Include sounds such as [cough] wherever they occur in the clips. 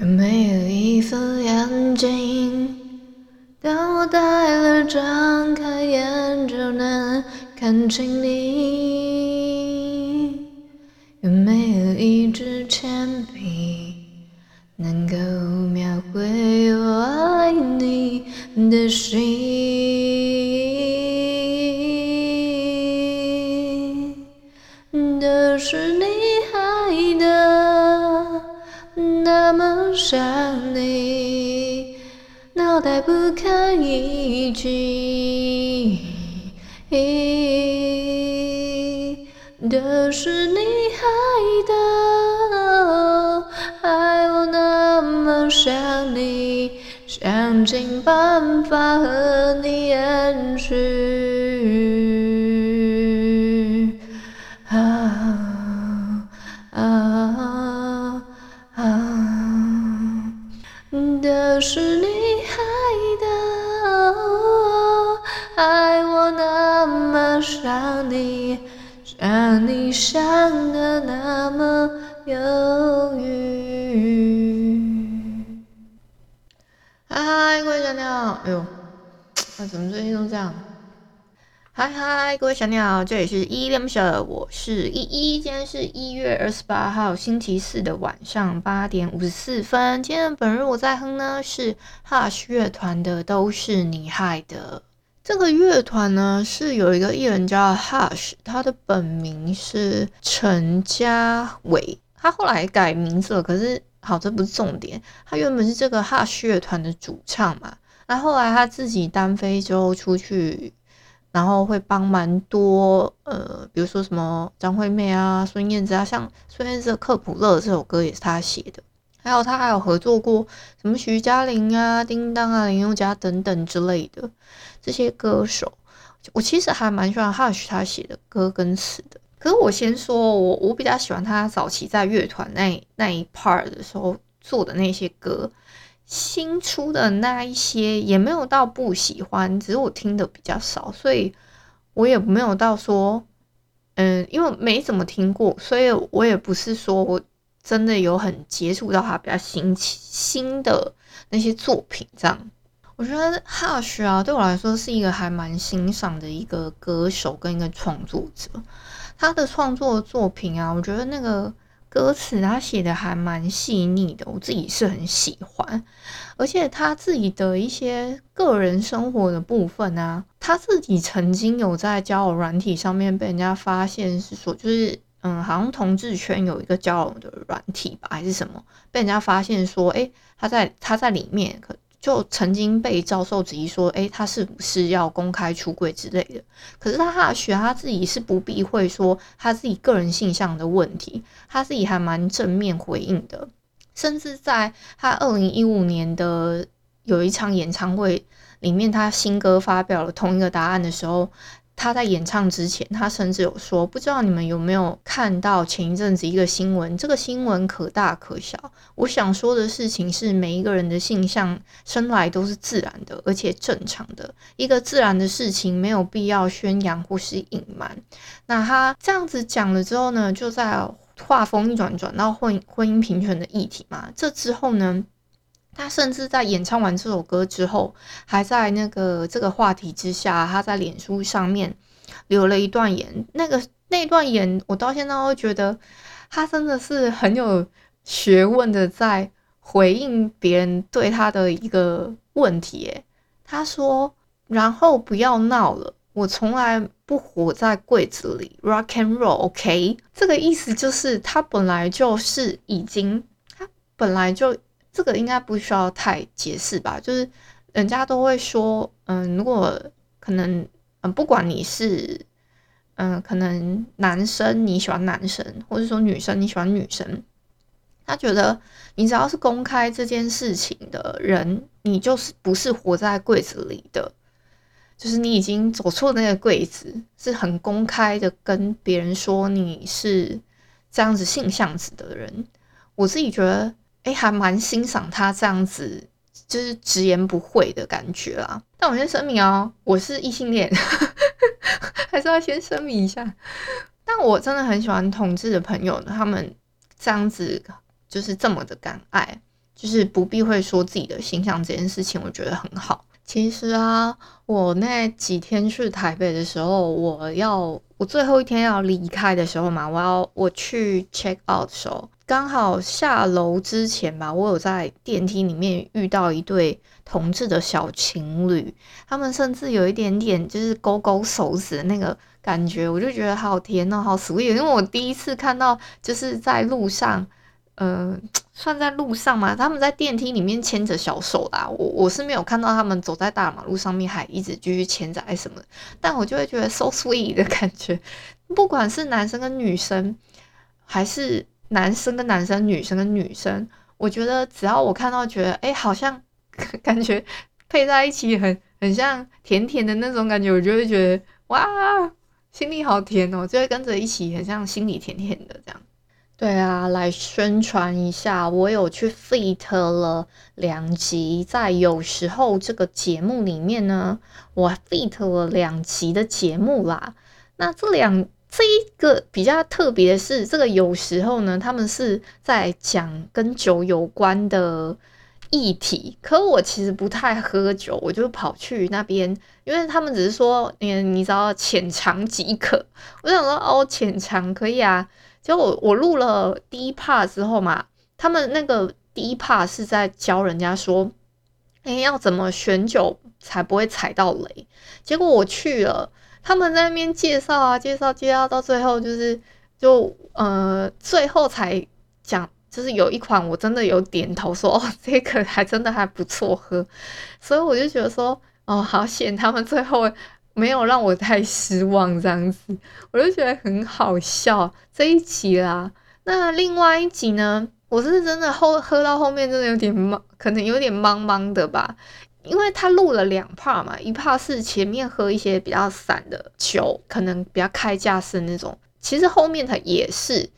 有没有一副眼睛，当我戴了，张开眼就能看清你？一击，都是你害的，害我那么想你，想尽办法和你延续。你，想你想的那么忧郁。嗨嗨，各位小鸟，哎呦，那怎么最近都这样？嗨嗨，各位小鸟，这里是依依恋不舍，我是依依。今天是一月二十八号星期四的晚上八点五十四分。今天本日我在哼呢是 Hush 乐团的《都是你害的》。这个乐团呢是有一个艺人叫 Hush，他的本名是陈家伟，他后来改名字了。可是好，这不是重点，他原本是这个 Hush 乐团的主唱嘛，那后来他自己单飞之后出去。然后会帮蛮多呃，比如说什么张惠妹啊、孙燕姿啊，像孙燕姿的《克卜勒》这首歌也是他写的，还有他还有合作过什么徐佳玲啊、叮当啊、林宥嘉等等之类的这些歌手。我其实还蛮喜欢 Hush 他写的歌跟词的。可是我先说，我我比较喜欢他早期在乐团那那一 part 的时候做的那些歌。新出的那一些也没有到不喜欢，只是我听的比较少，所以我也没有到说，嗯，因为没怎么听过，所以我也不是说我真的有很接触到他比较新奇新的那些作品这样。我觉得 Hush 啊，对我来说是一个还蛮欣赏的一个歌手跟一个创作者，他的创作作品啊，我觉得那个。歌词他写的还蛮细腻的，我自己是很喜欢，而且他自己的一些个人生活的部分啊，他自己曾经有在交友软体上面被人家发现是说，就是嗯，好像同志圈有一个交友的软体吧，还是什么，被人家发现说，诶，他在他在里面可。就曾经被教授质疑说，诶，他是不是要公开出柜之类的？可是他哈学他自己是不避讳说他自己个人性向的问题，他自己还蛮正面回应的，甚至在他二零一五年的有一场演唱会里面，他新歌发表了同一个答案的时候。他在演唱之前，他甚至有说：“不知道你们有没有看到前一阵子一个新闻？这个新闻可大可小。我想说的事情是，每一个人的性向生来都是自然的，而且正常的。一个自然的事情，没有必要宣扬或是隐瞒。”那他这样子讲了之后呢，就在话锋一转转到婚婚姻平权的议题嘛。这之后呢？他甚至在演唱完这首歌之后，还在那个这个话题之下，他在脸书上面留了一段言。那个那段言，我到现在都觉得他真的是很有学问的，在回应别人对他的一个问题。诶，他说：“然后不要闹了，我从来不活在柜子里，rock and roll，OK？” 这个意思就是他本来就是已经，他本来就。这个应该不需要太解释吧？就是人家都会说，嗯，如果可能，嗯，不管你是，嗯，可能男生你喜欢男生，或者说女生你喜欢女生，他觉得你只要是公开这件事情的人，你就是不是活在柜子里的，就是你已经走错那个柜子，是很公开的跟别人说你是这样子性向子的人。我自己觉得，哎，还蛮欣赏他这样子，就是直言不讳的感觉啦。但我先声明哦，我是异性恋，[laughs] 还是要先声明一下。但我真的很喜欢同志的朋友，他们这样子。就是这么的敢爱，就是不避讳说自己的形象这件事情，我觉得很好。其实啊，我那几天去台北的时候，我要我最后一天要离开的时候嘛，我要我去 check out 的时候，刚好下楼之前吧，我有在电梯里面遇到一对同志的小情侣，他们甚至有一点点就是勾勾手指的那个感觉，我就觉得好甜哦，好 sweet，因为我第一次看到就是在路上。呃，算在路上吗？他们在电梯里面牵着小手啦。我我是没有看到他们走在大马路上面还一直继续牵着什么，但我就会觉得 so sweet 的感觉。不管是男生跟女生，还是男生跟男生、女生跟女生，我觉得只要我看到觉得哎、好像 [laughs] 感觉配在一起很很像甜甜的那种感觉，我就会觉得哇，心里好甜哦，就会跟着一起很像心里甜甜的这样。对啊，来宣传一下，我有去 feat 了两集，在有时候这个节目里面呢，我 feat 了两集的节目啦。那这两这一个比较特别的是，这个有时候呢，他们是在讲跟酒有关的议题，可我其实不太喝酒，我就跑去那边，因为他们只是说，你你只要浅尝即可。我想说，哦，浅尝可以啊。就我我录了第一 part 之后嘛，他们那个第一 part 是在教人家说，哎，要怎么选酒才不会踩到雷。结果我去了，他们在那边介绍啊，介绍介绍到最后就是就呃最后才讲，就是有一款我真的有点头说哦，这个还真的还不错喝，所以我就觉得说哦，好险他们最后。没有让我太失望，这样子我就觉得很好笑这一集啦。那另外一集呢，我是真的后喝到后面真的有点懵，可能有点茫茫的吧，因为他录了两 part 嘛，一 part 是前面喝一些比较散的酒，可能比较开架式那种，其实后面他也是。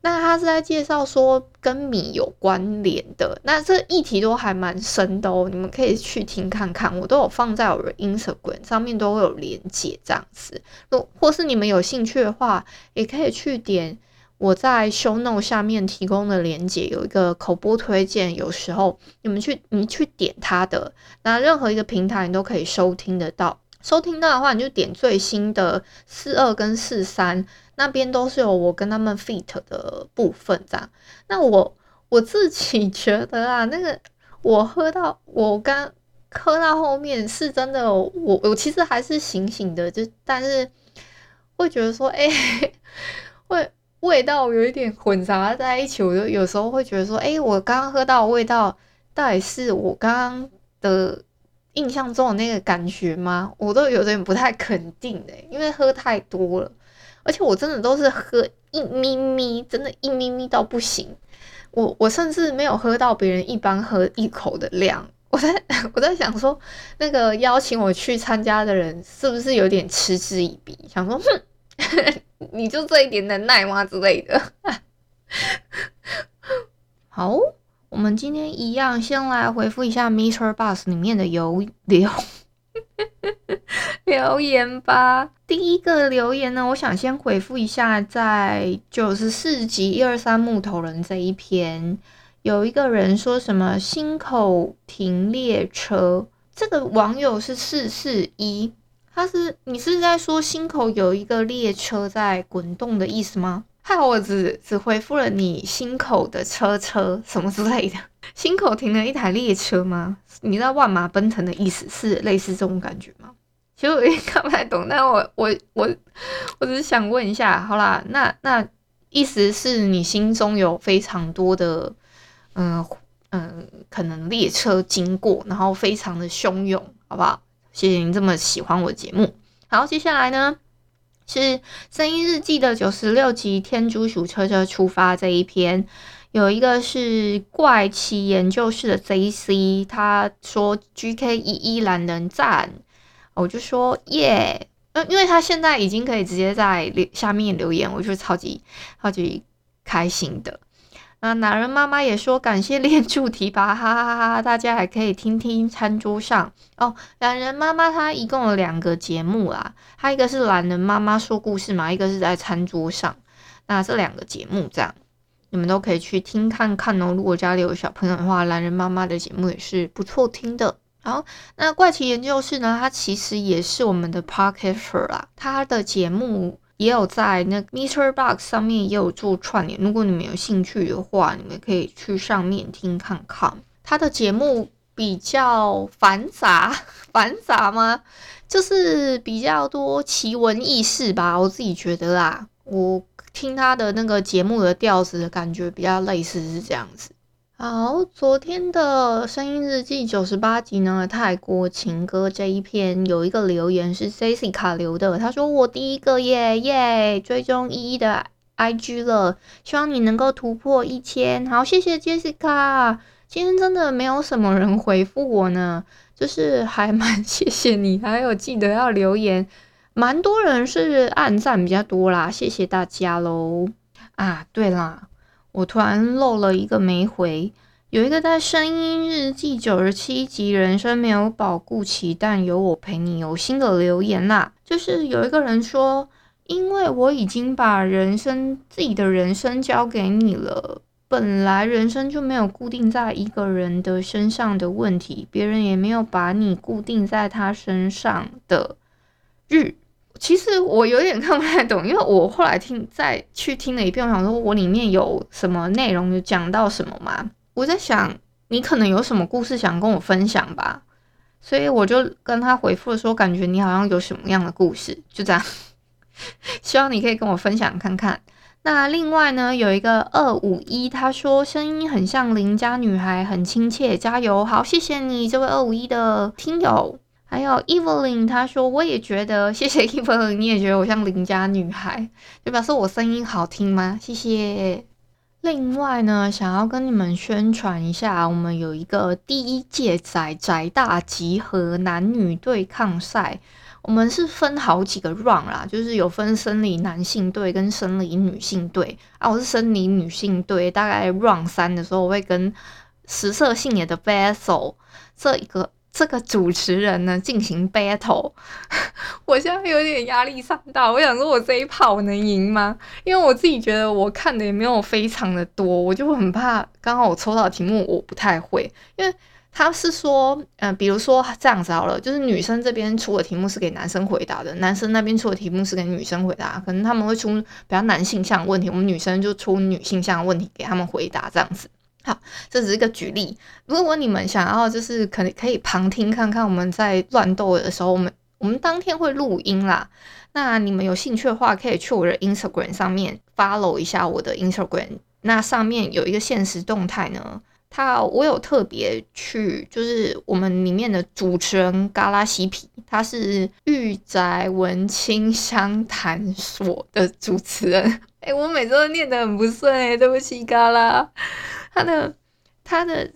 那他是在介绍说跟米有关联的，那这议题都还蛮深的哦，你们可以去听看看，我都有放在我的 Instagram 上面都会有连结这样子，如或是你们有兴趣的话，也可以去点我在 Show Note 下面提供的连接，有一个口播推荐，有时候你们去你去点它的，那任何一个平台你都可以收听得到。收听到的话，你就点最新的四二跟四三，那边都是有我跟他们 feat 的部分这样。那我我自己觉得啊，那个我喝到我刚喝到后面是真的，我我其实还是醒醒的，就但是会觉得说，哎、欸，味味道有一点混杂在一起，我就有时候会觉得说，哎、我刚刚喝到的味道到底是我刚刚的。印象中的那个感觉吗？我都有点不太肯定的，因为喝太多了，而且我真的都是喝一咪咪，真的，一咪咪到不行。我我甚至没有喝到别人一般喝一口的量。[laughs] 我在 [laughs] 我在想说，那个邀请我去参加的人是不是有点嗤之以鼻，想说，哼，[laughs] 你就这一点能耐吗之类的？[laughs] 好。我们今天一样，先来回复一下 Mister Bus 里面的留留留言吧。第一个留言呢，我想先回复一下，在九十四集一二三木头人这一篇，有一个人说什么心口停列车，这个网友是四四一，他是你是在说心口有一个列车在滚动的意思吗？害我只只回复了你心口的车车什么之类的，心口停了一台列车吗？你知道万马奔腾的意思是类似这种感觉吗？其实我也看不太懂，但我我我我只是想问一下，好啦，那那意思是你心中有非常多的嗯嗯可能列车经过，然后非常的汹涌，好不好？谢谢您这么喜欢我的节目。好，接下来呢？是声音日记的九十六集《天竺鼠车车出发》这一篇，有一个是怪奇研究室的 JC，他说 GK 一一懒人赞，我就说耶，嗯，因为他现在已经可以直接在留下面留言，我就超级超级开心的。那男人妈妈也说感谢练主题吧，[laughs] 哈哈哈哈！大家还可以听听餐桌上哦。懒人妈妈她一共有两个节目啦，她一个是懒人妈妈说故事嘛，一个是在餐桌上。那这两个节目这样，你们都可以去听看看哦。如果家里有小朋友的话，懒人妈妈的节目也是不错听的。好，那怪奇研究室呢，它其实也是我们的 Podcaster 啦，它的节目。也有在那 MixerBox 上面也有做串联，如果你们有兴趣的话，你们可以去上面听看看。他的节目比较繁杂，[laughs] 繁杂吗？就是比较多奇闻异事吧，我自己觉得啦。我听他的那个节目的调子的感觉比较类似是这样子。好，昨天的声音日记九十八集呢，泰国情歌这一篇有一个留言是 Jessica 留的，他说我第一个耶耶追踪依依的 IG 了，希望你能够突破一千。好，谢谢 Jessica，今天真的没有什么人回复我呢，就是还蛮 [laughs] 谢谢你，还有记得要留言，蛮多人是按赞比较多啦，谢谢大家喽。啊，对啦。我突然漏了一个没回，有一个在声音日记九十七集，人生没有保固期，但有我陪你，有新的留言啦。就是有一个人说，因为我已经把人生自己的人生交给你了，本来人生就没有固定在一个人的身上的问题，别人也没有把你固定在他身上的日。其实我有点看不太懂，[laughs] 因为我后来听再去听了一遍，我想说我里面有什么内容，有讲到什么吗？我在想你可能有什么故事想跟我分享吧，所以我就跟他回复说，感觉你好像有什么样的故事，就这样，[laughs] 希望你可以跟我分享看看。那另外呢，有一个二五一，他说声音很像邻家女孩，很亲切，加油！好，谢谢你这位二五一的听友。还有 Evelyn，她说我也觉得，谢谢 [laughs] Evelyn，你也觉得我像邻家女孩，就表示我声音好听吗？谢谢。另外呢，想要跟你们宣传一下，我们有一个第一届宅宅大集合男女对抗赛，我们是分好几个 round 啦，就是有分生理男性队跟生理女性队啊，我是生理女性队，大概 round 三的时候，我会跟食色性也的 Vessel 这一个。这个主持人呢，进行 battle，[laughs] 我现在有点压力山大。我想说，我这一炮我能赢吗？因为我自己觉得我看的也没有非常的多，我就很怕。刚好我抽到题目我不太会，因为他是说，嗯、比如说这样子好了，就是女生这边出的题目是给男生回答的，男生那边出的题目是给女生回答，可能他们会出比较男性向的问题，我们女生就出女性向的问题给他们回答，这样子。好，这只是一个举例。如果你们想要，就是可能可以旁听看看我们在乱斗的时候，我们我们当天会录音啦。那你们有兴趣的话，可以去我的 Instagram 上面 follow 一下我的 Instagram。那上面有一个现实动态呢，他我有特别去，就是我们里面的主持人嘎拉西皮，他是御宅文青相谈所的主持人。哎、我每次都念得很不顺，哎，对不起，嘎拉。他的他的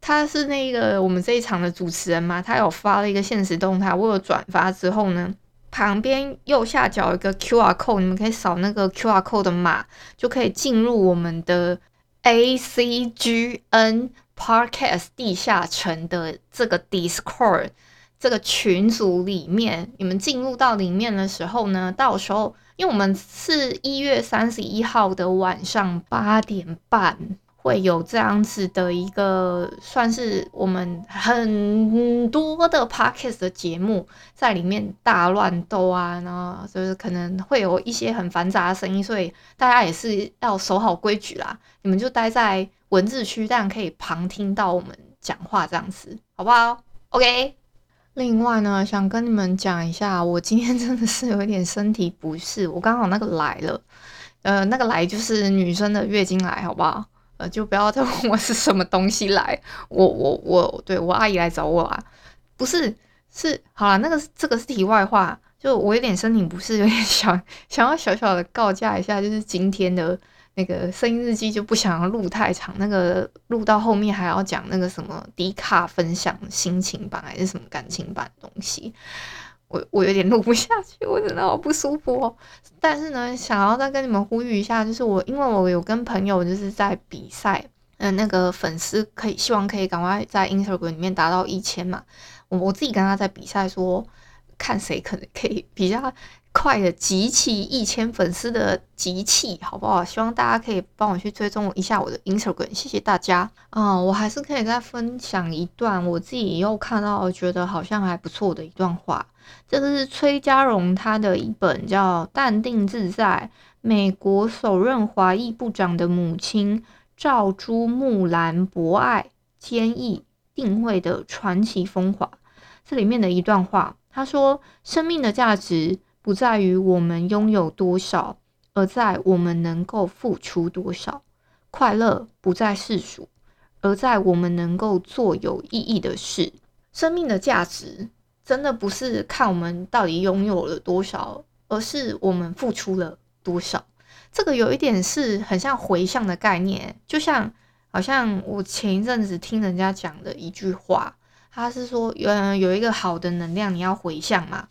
他是那个我们这一场的主持人嘛，他有发了一个限时动态，我有转发之后呢，旁边右下角有一个 QR code，你们可以扫那个 QR code 的码，就可以进入我们的 ACGN Podcast 地下城的这个 Discord 这个群组里面。你们进入到里面的时候呢，到时候因为我们是一月三十一号的晚上八点半。会有这样子的一个，算是我们很多的 podcast 的节目在里面大乱斗啊，然后就是可能会有一些很繁杂的声音，所以大家也是要守好规矩啦。你们就待在文字区，但可以旁听到我们讲话这样子，好不好？OK。另外呢，想跟你们讲一下，我今天真的是有一点身体不适，我刚好那个来了，呃，那个来就是女生的月经来，好不好？就不要再 [laughs] 问我是什么东西来，我我我，对我阿姨来找我啊，不是是好了，那个这个是题外话，就我有点身体不适，有点想 [laughs] 想要小小的告假一下，就是今天的那个声音日记就不想要录太长，那个录到后面还要讲那个什么迪卡分享心情版还是什么感情版东西，我我有点录不下去，我真的好不舒服哦。但是呢，想要再跟你们呼吁一下，就是我因为我有跟朋友就是在比赛，嗯，那个粉丝可以希望可以赶快在 Instagram 里面达到一千嘛，我我自己跟他在比赛说，看谁可能可以比较。快的集齐一千粉丝的集气，好不好？希望大家可以帮我去追踪一下我的 Instagram，谢谢大家。啊、嗯，我还是可以再分享一段我自己又看到觉得好像还不错的一段话。这个是崔家荣他的一本叫《淡定自在：美国首任华裔部长的母亲赵朱木兰博爱坚毅定位的传奇风华》这里面的一段话，他说：“生命的价值。”不在于我们拥有多少，而在我们能够付出多少。快乐不在世俗，而在我们能够做有意义的事。生命的价值真的不是看我们到底拥有了多少，而是我们付出了多少。这个有一点是很像回向的概念，就像好像我前一阵子听人家讲的一句话，他是说，嗯，有一个好的能量，你要回向嘛。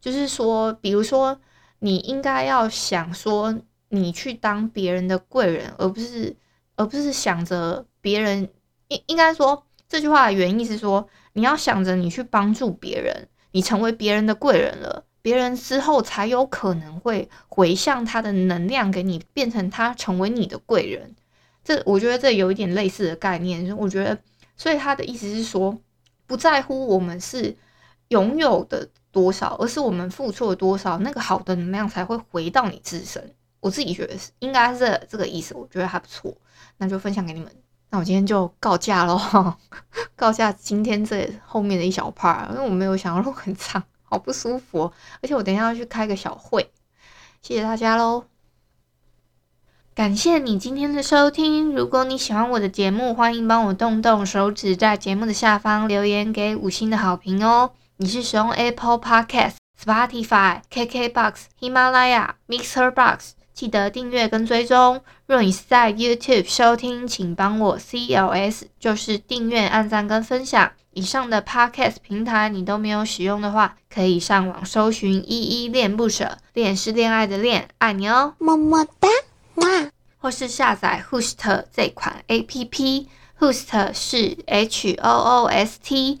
就是说，比如说，你应该要想说，你去当别人的贵人，而不是，而不是想着别人。应应该说，这句话的原意是说，你要想着你去帮助别人，你成为别人的贵人了，别人之后才有可能会回向他的能量给你，变成他成为你的贵人。这我觉得这有一点类似的概念。我觉得，所以他的意思是说，不在乎我们是拥有的。多少，而是我们付出了多少，那个好的能量才会回到你自身。我自己觉得是，应该是这个意思。我觉得还不错，那就分享给你们。那我今天就告假喽，[laughs] 告假今天这后面的一小 part，因为我没有想要录很长，[laughs] 好不舒服。而且我等一下要去开个小会，谢谢大家喽。感谢你今天的收听。如果你喜欢我的节目，欢迎帮我动动手指，在节目的下方留言给五星的好评哦。你是使用 Apple Podcast、Spotify、KKBox、喜马拉雅、Mixer Box，记得订阅跟追踪。若你是在 YouTube 收听，请帮我 CLS，就是订阅、按赞跟分享。以上的 Podcast 平台你都没有使用的话，可以上网搜寻“依依恋不舍”，恋是恋爱的恋，爱你哦，么么哒，哇！或是下载 Host 这款 APP，Host 是 H O O S T。